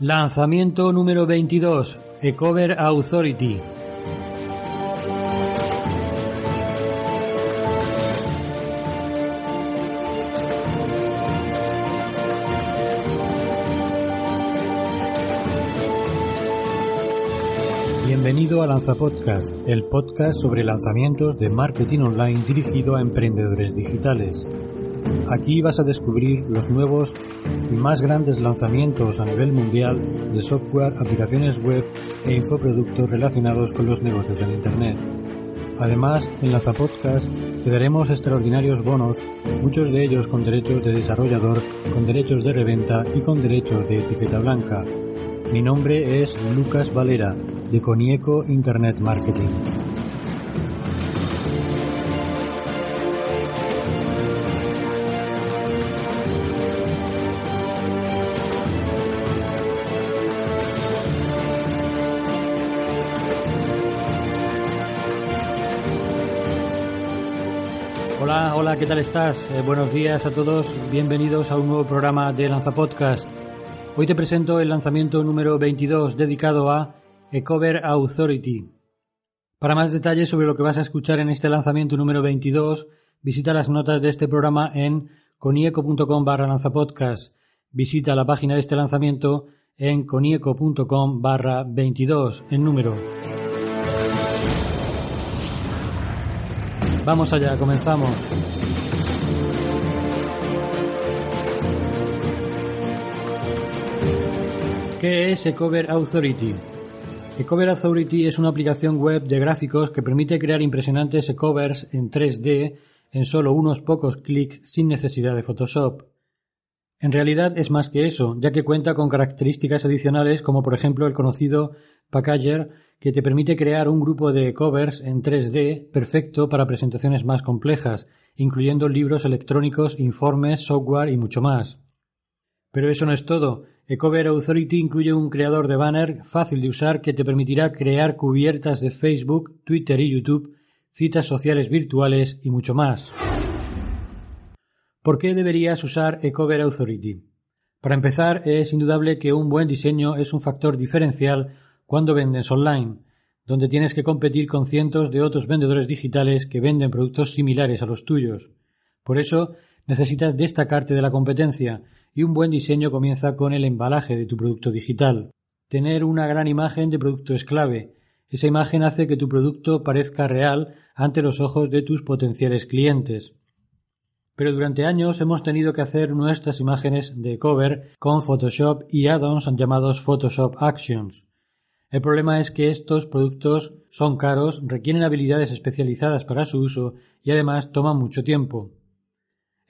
Lanzamiento número 22, Ecover Authority. Bienvenido a Lanza Podcast, el podcast sobre lanzamientos de marketing online dirigido a emprendedores digitales. Aquí vas a descubrir los nuevos y más grandes lanzamientos a nivel mundial de software, aplicaciones web e infoproductos relacionados con los negocios en Internet. Además, en Lanza Podcast te daremos extraordinarios bonos, muchos de ellos con derechos de desarrollador, con derechos de reventa y con derechos de etiqueta blanca. Mi nombre es Lucas Valera, de Conieco Internet Marketing. Hola, hola, ¿qué tal estás? Eh, buenos días a todos, bienvenidos a un nuevo programa de Lanza Podcast. Hoy te presento el lanzamiento número 22 dedicado a Ecover Authority. Para más detalles sobre lo que vas a escuchar en este lanzamiento número 22, visita las notas de este programa en conieco.com barra lanzapodcast. Visita la página de este lanzamiento en conieco.com barra 22 en número. Vamos allá, comenzamos. ¿Qué es Ecover Authority? Ecover Authority es una aplicación web de gráficos que permite crear impresionantes ecovers en 3D en solo unos pocos clics sin necesidad de Photoshop. En realidad es más que eso, ya que cuenta con características adicionales como por ejemplo el conocido Packager que te permite crear un grupo de covers en 3D perfecto para presentaciones más complejas, incluyendo libros electrónicos, informes, software y mucho más. Pero eso no es todo. Ecover Authority incluye un creador de banner fácil de usar que te permitirá crear cubiertas de Facebook, Twitter y YouTube, citas sociales virtuales y mucho más. ¿Por qué deberías usar Ecover Authority? Para empezar, es indudable que un buen diseño es un factor diferencial cuando vendes online, donde tienes que competir con cientos de otros vendedores digitales que venden productos similares a los tuyos. Por eso, necesitas destacarte de la competencia y un buen diseño comienza con el embalaje de tu producto digital. Tener una gran imagen de producto es clave. Esa imagen hace que tu producto parezca real ante los ojos de tus potenciales clientes pero durante años hemos tenido que hacer nuestras imágenes de cover con Photoshop y add-ons llamados Photoshop Actions. El problema es que estos productos son caros, requieren habilidades especializadas para su uso y además toman mucho tiempo.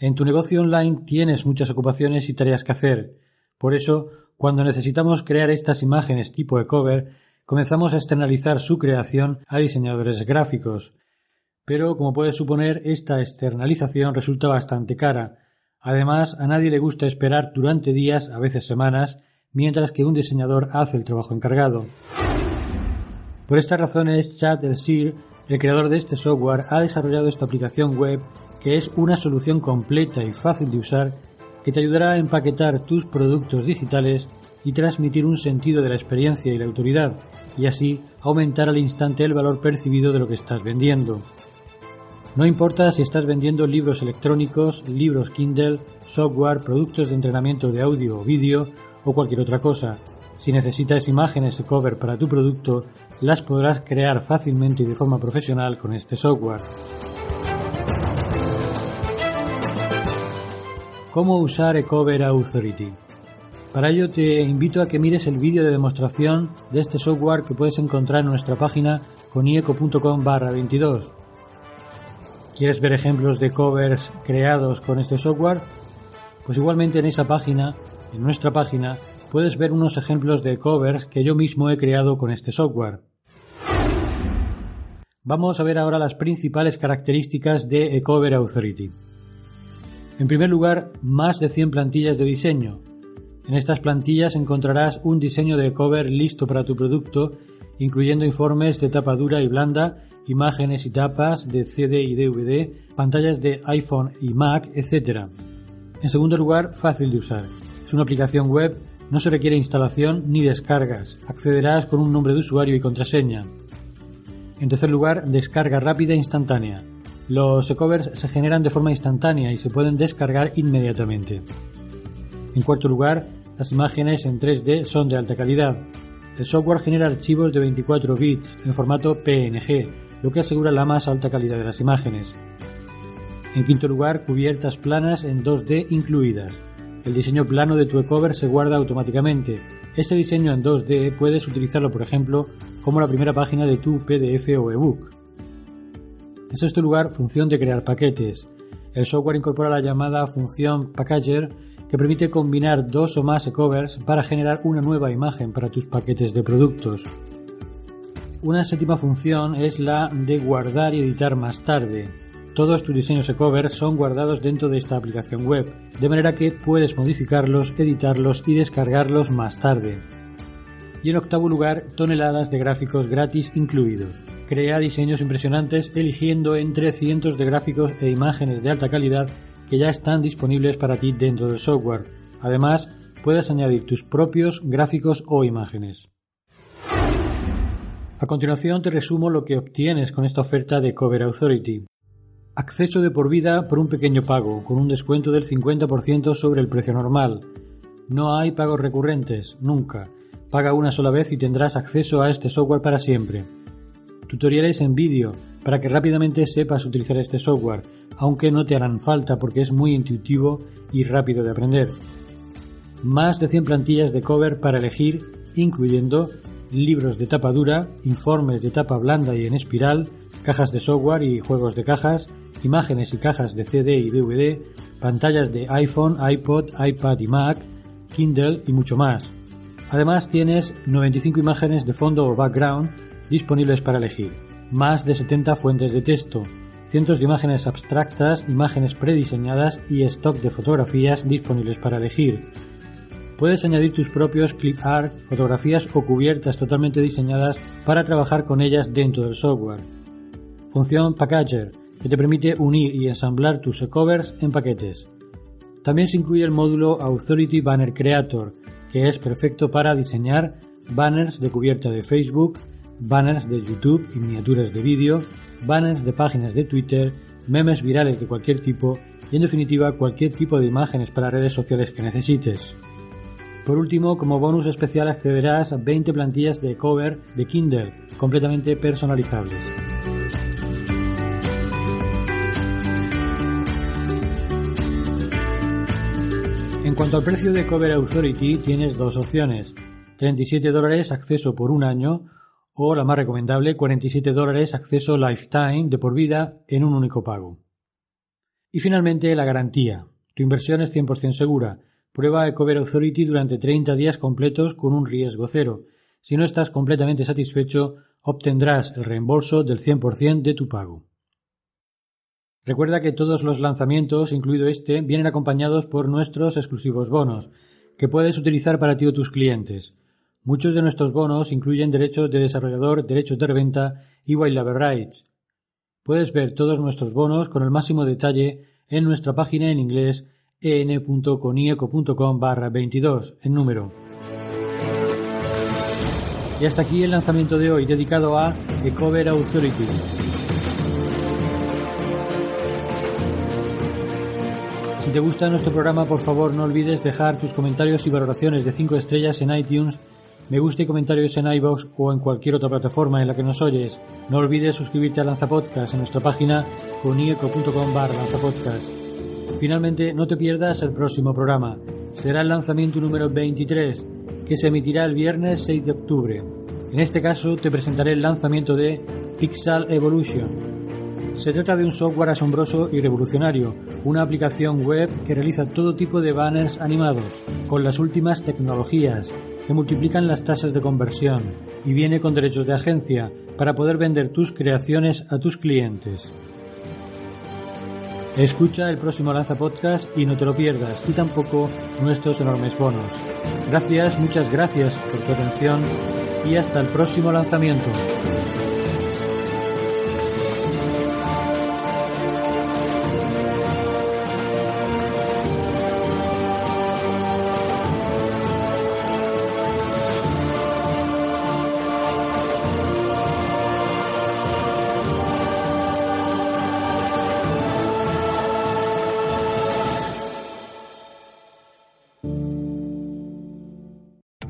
En tu negocio online tienes muchas ocupaciones y tareas que hacer. Por eso, cuando necesitamos crear estas imágenes tipo de cover, comenzamos a externalizar su creación a diseñadores gráficos, pero como puedes suponer, esta externalización resulta bastante cara. Además, a nadie le gusta esperar durante días, a veces semanas, mientras que un diseñador hace el trabajo encargado. Por esta razón es Chad Elsir, el creador de este software, ha desarrollado esta aplicación web que es una solución completa y fácil de usar que te ayudará a empaquetar tus productos digitales y transmitir un sentido de la experiencia y la autoridad, y así aumentar al instante el valor percibido de lo que estás vendiendo. No importa si estás vendiendo libros electrónicos, libros Kindle, software, productos de entrenamiento de audio o vídeo o cualquier otra cosa. Si necesitas imágenes de cover para tu producto, las podrás crear fácilmente y de forma profesional con este software. ¿Cómo usar Ecover Authority? Para ello te invito a que mires el vídeo de demostración de este software que puedes encontrar en nuestra página conieco.com barra 22 ¿Quieres ver ejemplos de covers creados con este software? Pues igualmente en esa página, en nuestra página, puedes ver unos ejemplos de covers que yo mismo he creado con este software. Vamos a ver ahora las principales características de eCover Authority. En primer lugar, más de 100 plantillas de diseño. En estas plantillas encontrarás un diseño de cover listo para tu producto, incluyendo informes de tapa dura y blanda imágenes y tapas de CD y DVD, pantallas de iPhone y Mac, etc. En segundo lugar, fácil de usar. Es una aplicación web, no se requiere instalación ni descargas. Accederás con un nombre de usuario y contraseña. En tercer lugar, descarga rápida e instantánea. Los covers se generan de forma instantánea y se pueden descargar inmediatamente. En cuarto lugar, las imágenes en 3D son de alta calidad. El software genera archivos de 24 bits en formato PNG, lo que asegura la más alta calidad de las imágenes. En quinto lugar, cubiertas planas en 2D incluidas. El diseño plano de tu eCover se guarda automáticamente. Este diseño en 2D puedes utilizarlo, por ejemplo, como la primera página de tu PDF o ebook. En sexto lugar, función de crear paquetes. El software incorpora la llamada función Packager que permite combinar dos o más ecovers para generar una nueva imagen para tus paquetes de productos. Una séptima función es la de guardar y editar más tarde. Todos tus diseños e-cover son guardados dentro de esta aplicación web, de manera que puedes modificarlos, editarlos y descargarlos más tarde. Y en octavo lugar, toneladas de gráficos gratis incluidos. Crea diseños impresionantes eligiendo entre cientos de gráficos e imágenes de alta calidad que ya están disponibles para ti dentro del software. Además, puedes añadir tus propios gráficos o imágenes. A continuación te resumo lo que obtienes con esta oferta de Cover Authority. Acceso de por vida por un pequeño pago, con un descuento del 50% sobre el precio normal. No hay pagos recurrentes, nunca. Paga una sola vez y tendrás acceso a este software para siempre. Tutoriales en vídeo, para que rápidamente sepas utilizar este software, aunque no te harán falta porque es muy intuitivo y rápido de aprender. Más de 100 plantillas de cover para elegir, incluyendo libros de tapa dura, informes de tapa blanda y en espiral, cajas de software y juegos de cajas, imágenes y cajas de CD y DVD, pantallas de iPhone, iPod, iPad y Mac, Kindle y mucho más. Además tienes 95 imágenes de fondo o background disponibles para elegir, más de 70 fuentes de texto, cientos de imágenes abstractas, imágenes prediseñadas y stock de fotografías disponibles para elegir, Puedes añadir tus propios clip art, fotografías o cubiertas totalmente diseñadas para trabajar con ellas dentro del software. Función Packager, que te permite unir y ensamblar tus e-covers en paquetes. También se incluye el módulo Authority Banner Creator, que es perfecto para diseñar banners de cubierta de Facebook, banners de YouTube y miniaturas de vídeo, banners de páginas de Twitter, memes virales de cualquier tipo y en definitiva cualquier tipo de imágenes para redes sociales que necesites. Por último, como bonus especial accederás a 20 plantillas de cover de Kindle completamente personalizables. Cuanto al precio de Cover Authority, tienes dos opciones. 37 dólares acceso por un año o la más recomendable 47 dólares acceso lifetime de por vida en un único pago. Y finalmente la garantía. Tu inversión es 100% segura Prueba Ecover Authority durante 30 días completos con un riesgo cero. Si no estás completamente satisfecho, obtendrás el reembolso del 100% de tu pago. Recuerda que todos los lanzamientos, incluido este, vienen acompañados por nuestros exclusivos bonos, que puedes utilizar para ti o tus clientes. Muchos de nuestros bonos incluyen derechos de desarrollador, derechos de reventa y white rights. Puedes ver todos nuestros bonos con el máximo detalle en nuestra página en inglés en.conieco.com barra 22 en número. Y hasta aquí el lanzamiento de hoy dedicado a Ecover Authority. Si te gusta nuestro programa, por favor no olvides dejar tus comentarios y valoraciones de 5 estrellas en iTunes, me gusta y comentarios en iBox o en cualquier otra plataforma en la que nos oyes. No olvides suscribirte a Lanzapodcast en nuestra página conieco.com barra lanzapodcast. Finalmente, no te pierdas el próximo programa. Será el lanzamiento número 23, que se emitirá el viernes 6 de octubre. En este caso, te presentaré el lanzamiento de Pixel Evolution. Se trata de un software asombroso y revolucionario, una aplicación web que realiza todo tipo de banners animados, con las últimas tecnologías, que multiplican las tasas de conversión, y viene con derechos de agencia para poder vender tus creaciones a tus clientes. Escucha el próximo Lanza Podcast y no te lo pierdas, y tampoco nuestros enormes bonos. Gracias, muchas gracias por tu atención y hasta el próximo lanzamiento.